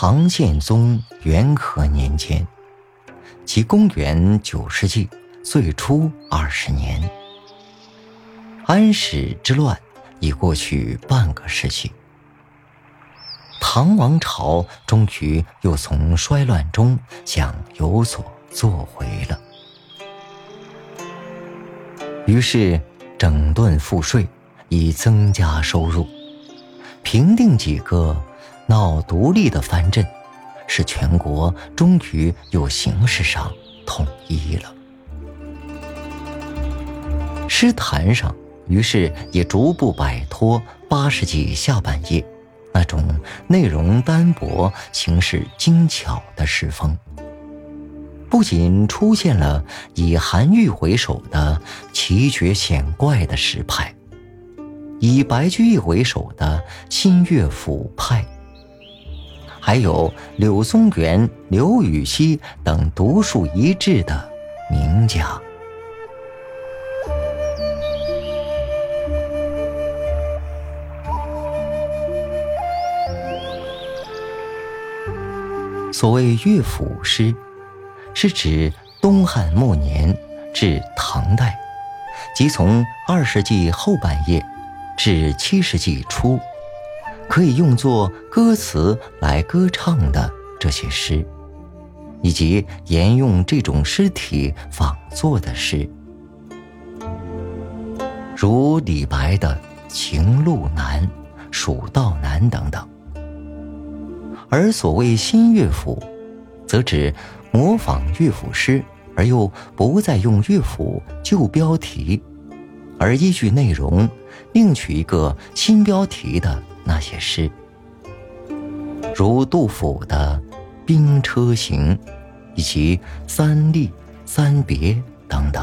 唐宪宗元和年间，即公元九世纪最初二十年，安史之乱已过去半个世纪，唐王朝终于又从衰乱中想有所作为了，于是整顿赋税，以增加收入，平定几个。闹独立的藩镇，使全国终于又形式上统一了。诗坛上，于是也逐步摆脱八世纪下半叶那种内容单薄、形式精巧的诗风。不仅出现了以韩愈为首的奇绝险怪的诗派，以白居易为首的新乐府派。还有柳宗元、刘禹锡等独树一帜的名家。所谓乐府诗，是指东汉末年至唐代，即从二世纪后半叶至七世纪初。可以用作歌词来歌唱的这些诗，以及沿用这种诗体仿作的诗，如李白的《情路难》《蜀道难》等等。而所谓新乐府，则指模仿乐府诗而又不再用乐府旧标题，而依据内容另取一个新标题的。那些诗，如杜甫的《兵车行》，以及《三吏》《三别》等等。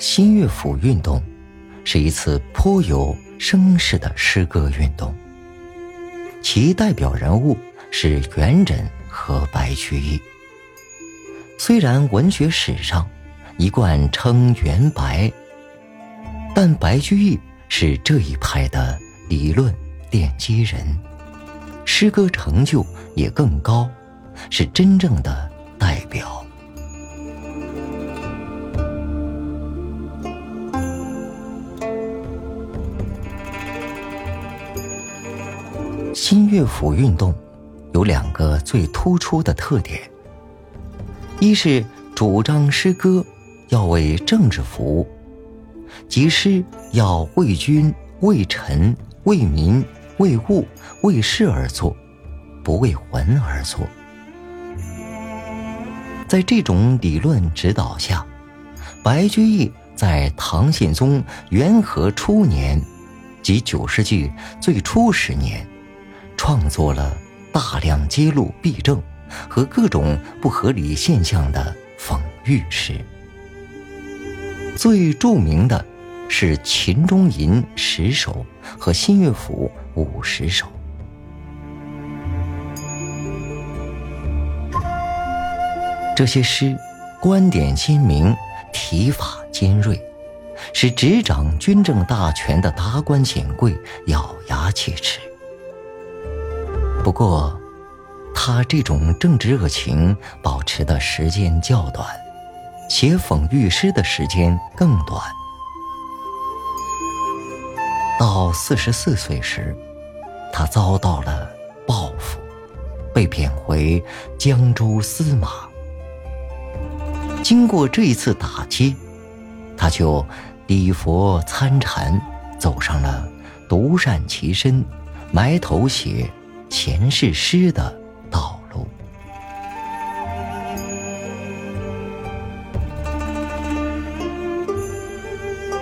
新乐府运动是一次颇有声势的诗歌运动，其代表人物。是元稹和白居易。虽然文学史上一贯称元白，但白居易是这一派的理论奠基人，诗歌成就也更高，是真正的代表。新乐府运动。有两个最突出的特点：一是主张诗歌要为政治服务，即诗要为君、为臣、为民、为物、为事而作，不为魂而作。在这种理论指导下，白居易在唐宪宗元和初年，即九世纪最初十年，创作了。大量揭露弊政和各种不合理现象的讽喻诗，最著名的是《秦中吟》十首和《新乐府》五十首。这些诗观点鲜明，提法尖锐，使执掌军政大权的达官显贵咬牙切齿。不过，他这种政治热情保持的时间较短，写讽喻诗的时间更短。到四十四岁时，他遭到了报复，被贬回江州司马。经过这一次打击，他就礼佛参禅，走上了独善其身、埋头写。前世诗的道路。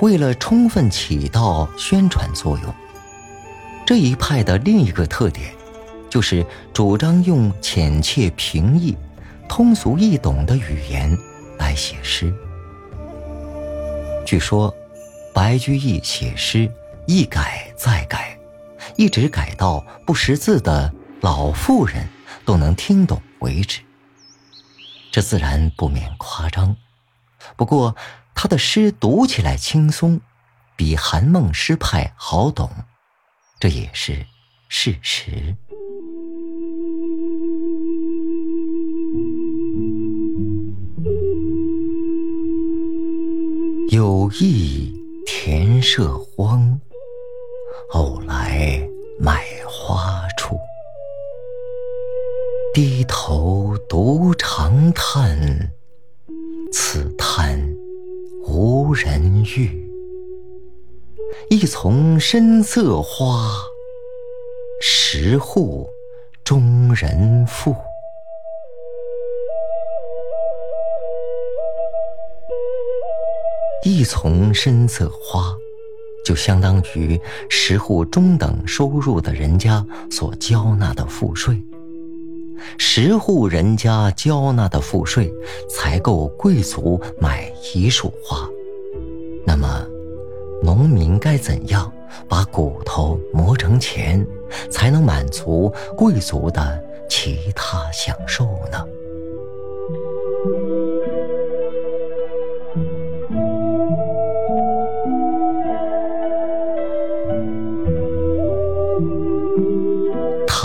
为了充分起到宣传作用，这一派的另一个特点，就是主张用浅切平易、通俗易懂的语言来写诗。据说，白居易写诗一改再改。一直改到不识字的老妇人都能听懂为止。这自然不免夸张。不过他的诗读起来轻松，比韩孟诗派好懂，这也是事实。有意田舍荒，偶来买花处。低头独长叹，此叹无人遇。一丛深色花，十户中人富。一丛深色花，就相当于十户中等收入的人家所交纳的赋税。十户人家交纳的赋税，才够贵族买一束花。那么，农民该怎样把骨头磨成钱，才能满足贵族的其他享受呢？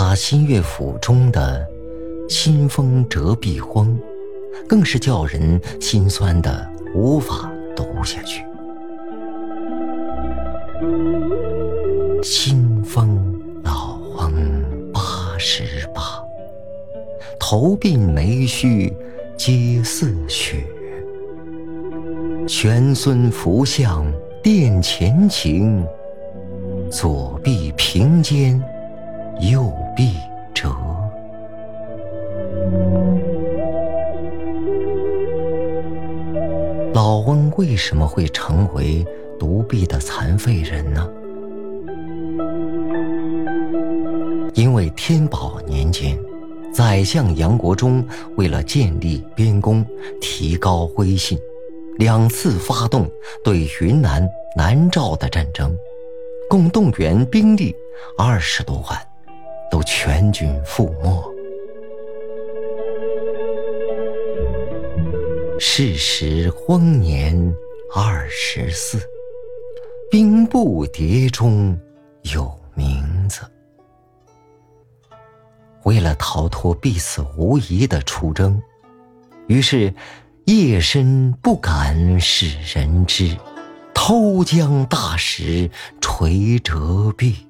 他新乐府中的“新风折壁荒”，更是叫人心酸的无法读下去。新风老翁八十八，头鬓眉须皆似雪。玄孙福相殿前请，左臂平肩。右臂折。老翁为什么会成为独臂的残废人呢？因为天宝年间，宰相杨国忠为了建立边功、提高威信，两次发动对云南、南诏的战争，共动员兵力二十多万。都全军覆没。是时荒年二十四，兵部谍中有名字。为了逃脱必死无疑的出征，于是夜深不敢使人知，偷将大石锤折臂。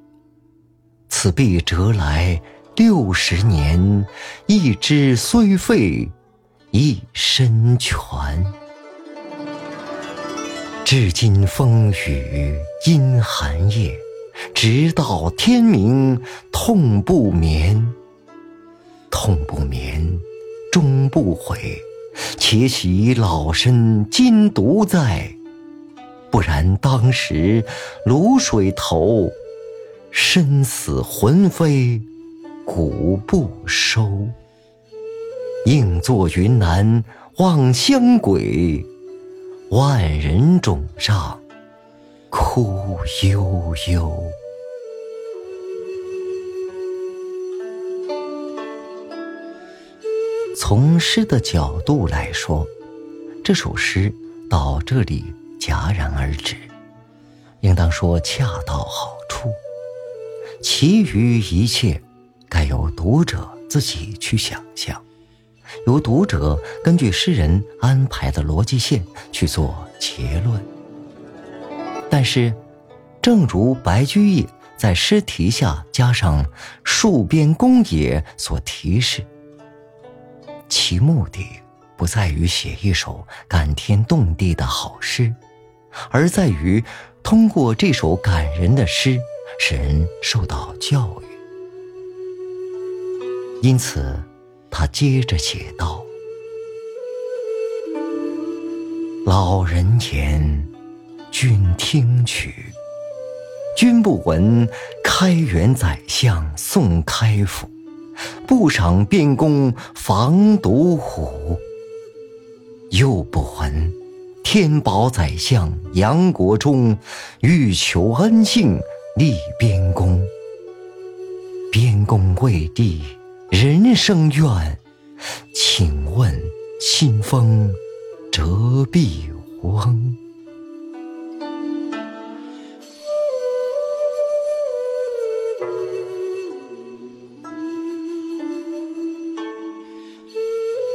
此币折来六十年，一枝虽废，一身全。至今风雨阴寒夜，直到天明痛不眠。痛不眠，终不悔，且喜老身今独在，不然当时卤水头。身死魂飞，骨不收。应作云南望乡鬼，万人冢上哭悠悠。从诗的角度来说，这首诗到这里戛然而止，应当说恰到好处。其余一切，该由读者自己去想象，由读者根据诗人安排的逻辑线去做结论。但是，正如白居易在诗题下加上“戍边公也”所提示，其目的不在于写一首感天动地的好诗，而在于通过这首感人的诗。使人受到教育，因此，他接着写道：“老人言，君听取。君不闻开元宰相宋开府，不赏边功防毒虎。又不闻天宝宰相杨国忠欲求恩幸。”立边功，边功未立，人生愿。请问清风折臂翁。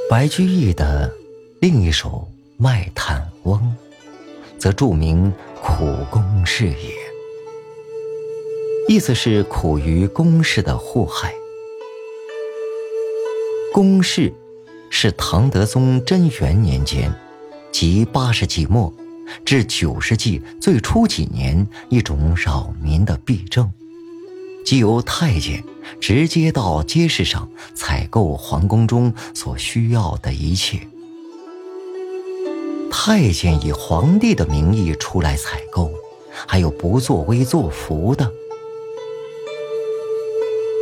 白居易的另一首《卖炭翁》，则著名苦工事也，意思是苦于宫室的祸害。宫室是唐德宗贞元年间，即八世纪末至九世纪最初几年一种扰民的弊症。即由太监直接到街市上采购皇宫中所需要的一切。太监以皇帝的名义出来采购，还有不作威作福的。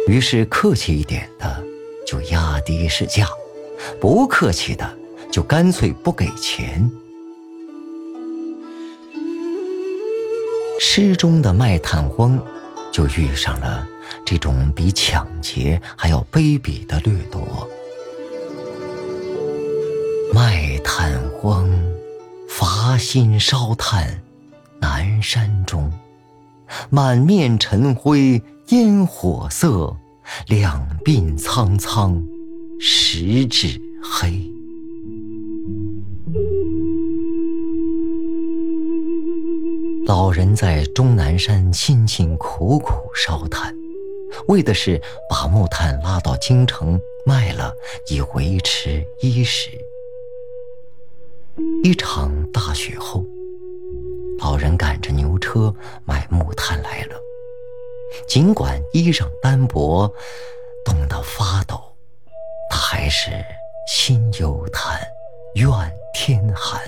于是客气一点的就压低市价，不客气的就干脆不给钱。诗中的卖炭翁。就遇上了这种比抢劫还要卑鄙的掠夺。卖炭翁，伐薪烧炭，南山中，满面尘灰烟火色，两鬓苍苍，十指黑。老人在终南山辛辛苦苦烧炭，为的是把木炭拉到京城卖了，以维持衣食。一场大雪后，老人赶着牛车买木炭来了。尽管衣裳单薄，冻得发抖，他还是心忧叹，怨天寒，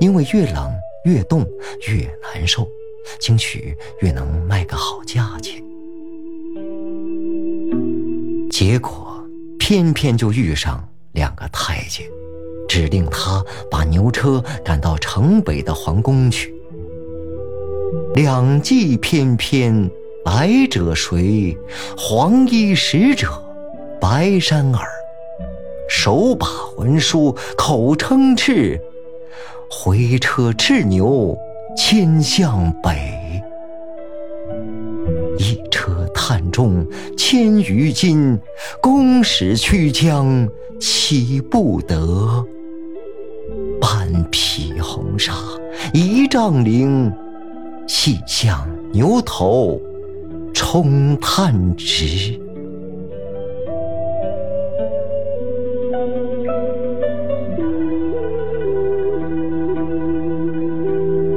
因为越冷。越冻越难受，兴许越能卖个好价钱。结果偏偏就遇上两个太监，指令他把牛车赶到城北的皇宫去。两骑翩翩，来者谁？黄衣使者白衫儿，手把文书，口称敕。回车赤牛牵向北，一车炭重千余斤，公使驱将岂不得？半匹红纱一丈绫，系向牛头冲炭直。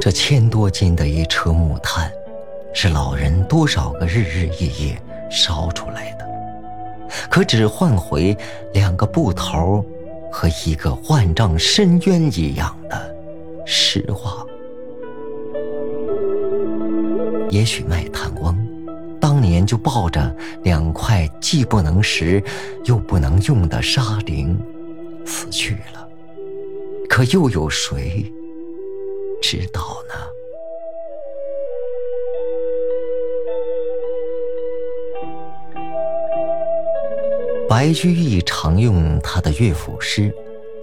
这千多斤的一车木炭，是老人多少个日日夜夜烧出来的，可只换回两个布头和一个万丈深渊一样的失望。也许卖炭翁当年就抱着两块既不能食又不能用的沙绫死去了，可又有谁？知道呢。白居易常用他的乐府诗，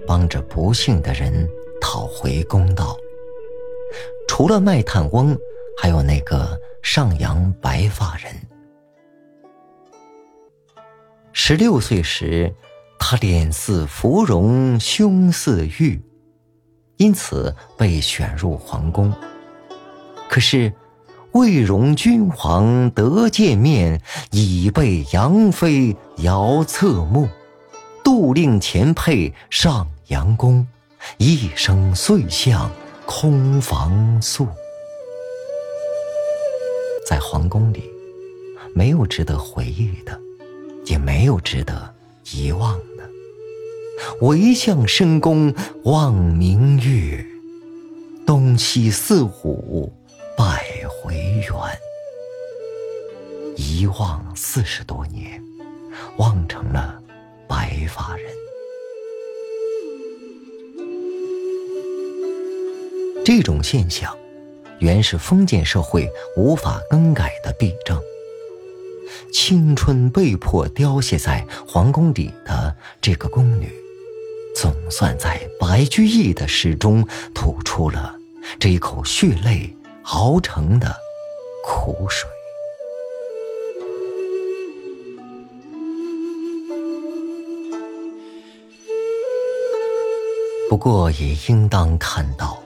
帮着不幸的人讨回公道。除了卖炭翁，还有那个上阳白发人。十六岁时，他脸似芙蓉，胸似玉。因此被选入皇宫。可是，未容君皇得见面，已被杨妃遥侧目。杜令前配上阳宫，一生遂向空房宿。在皇宫里，没有值得回忆的，也没有值得遗忘的。唯向深宫望明月，东西四虎百回圆。一望四十多年，望成了白发人。这种现象，原是封建社会无法更改的弊症。青春被迫凋谢在皇宫里的这个宫女。总算在白居易的诗中吐出了这一口血泪熬成的苦水。不过，也应当看到，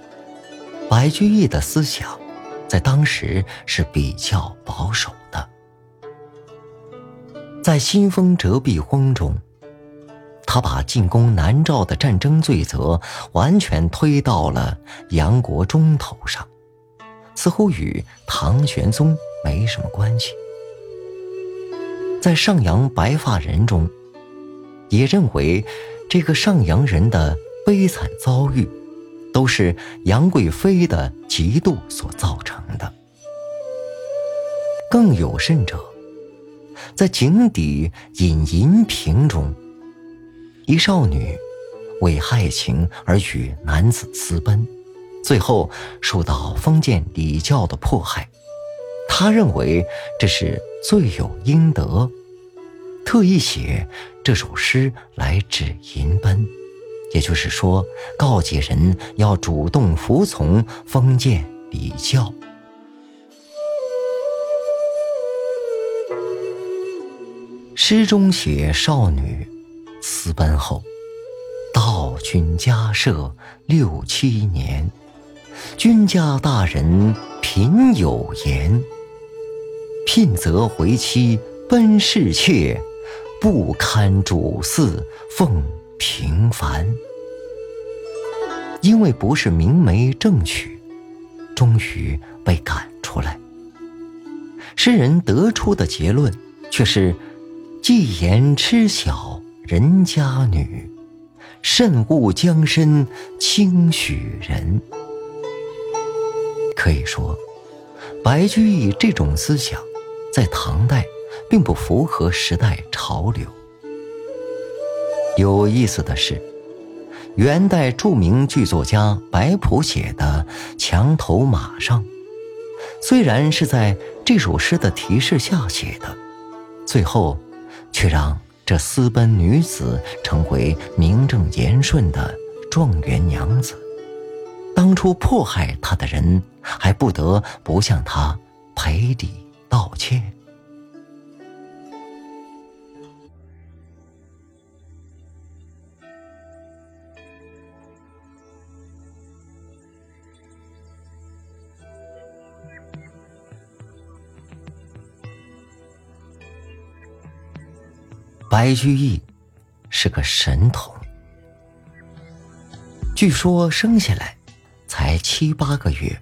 白居易的思想在当时是比较保守的。在新风折壁荒中，他把进攻南诏的战争罪责完全推到了杨国忠头上，似乎与唐玄宗没什么关系。在上阳白发人中，也认为这个上阳人的。悲惨遭遇，都是杨贵妃的嫉妒所造成的。更有甚者，在井底饮银瓶中，一少女为爱情而与男子私奔，最后受到封建礼教的迫害，他认为这是罪有应得，特意写这首诗来指银奔。也就是说，告诫人要主动服从封建礼教。诗中写少女私奔后，到君家舍六七年，君家大人贫有言，聘则回妻奔侍妾，不堪主祀奉。平凡，因为不是明媒正娶，终于被赶出来。诗人得出的结论却是：既言痴小人家女，慎勿将身轻许人。可以说，白居易这种思想在唐代并不符合时代潮流。有意思的是，元代著名剧作家白朴写的《墙头马上》，虽然是在这首诗的提示下写的，最后却让这私奔女子成为名正言顺的状元娘子。当初迫害她的人还不得不向她赔礼道歉。白居易是个神童，据说生下来才七八个月，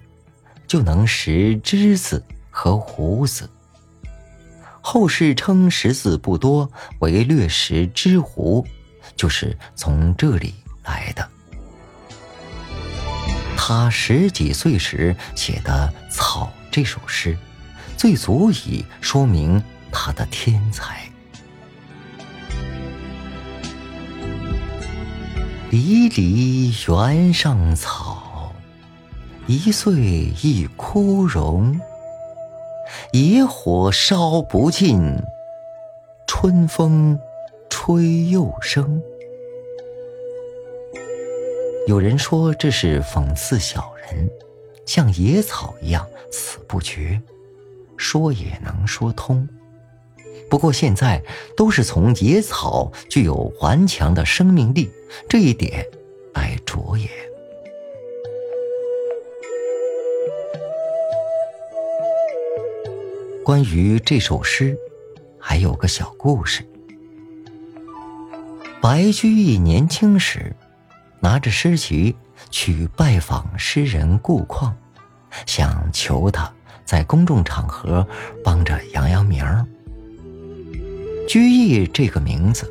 就能识之字和胡字。后世称识字不多为略识之胡，就是从这里来的。他十几岁时写的《草》这首诗，最足以说明他的天才。离离原上草，一岁一枯荣。野火烧不尽，春风吹又生。有人说这是讽刺小人，像野草一样死不绝，说也能说通。不过现在都是从野草具有顽强的生命力这一点来着眼。关于这首诗，还有个小故事。白居易年轻时，拿着诗集去拜访诗人顾况，想求他在公众场合帮着扬扬名儿。居易这个名字，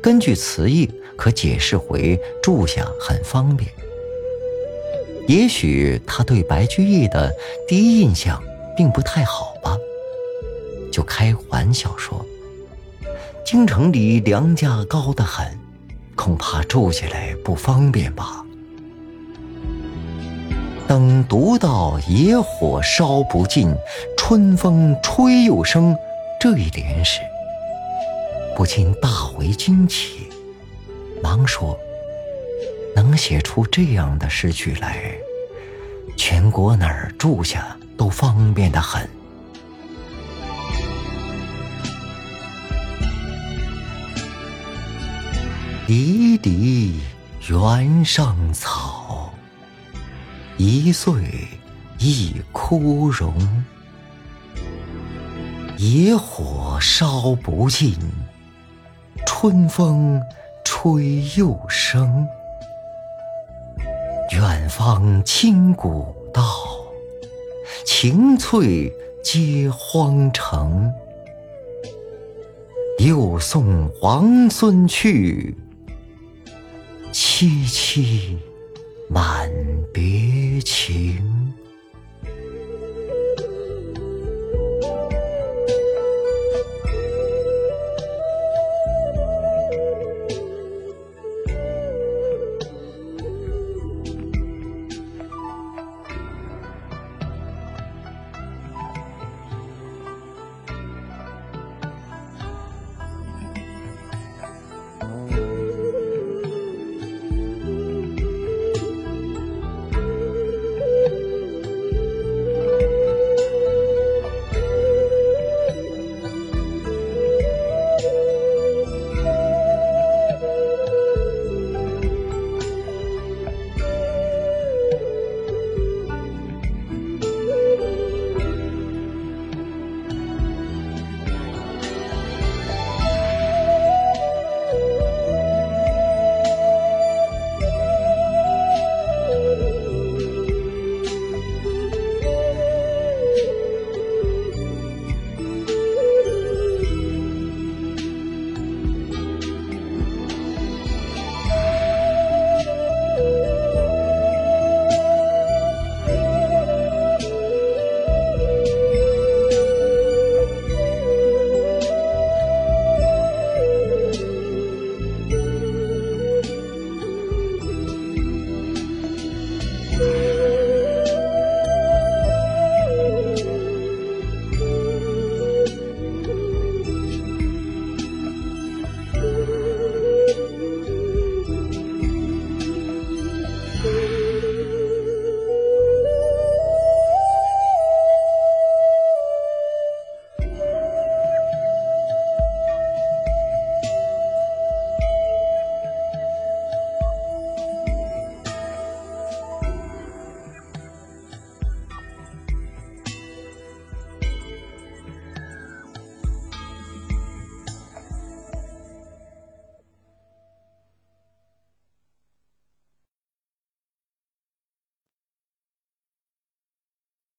根据词义可解释为住下很方便。也许他对白居易的第一印象并不太好吧，就开玩笑说：“京城里粮价高得很，恐怕住起来不方便吧。”等读到“野火烧不尽，春风吹又生”这一联时，不禁大为惊奇，忙说：“能写出这样的诗句来，全国哪儿住下都方便的很。离离原上草，一岁一枯荣。野火烧不尽，春风吹又生。远方清古道，晴翠接荒城。又送王孙去。凄凄满别情。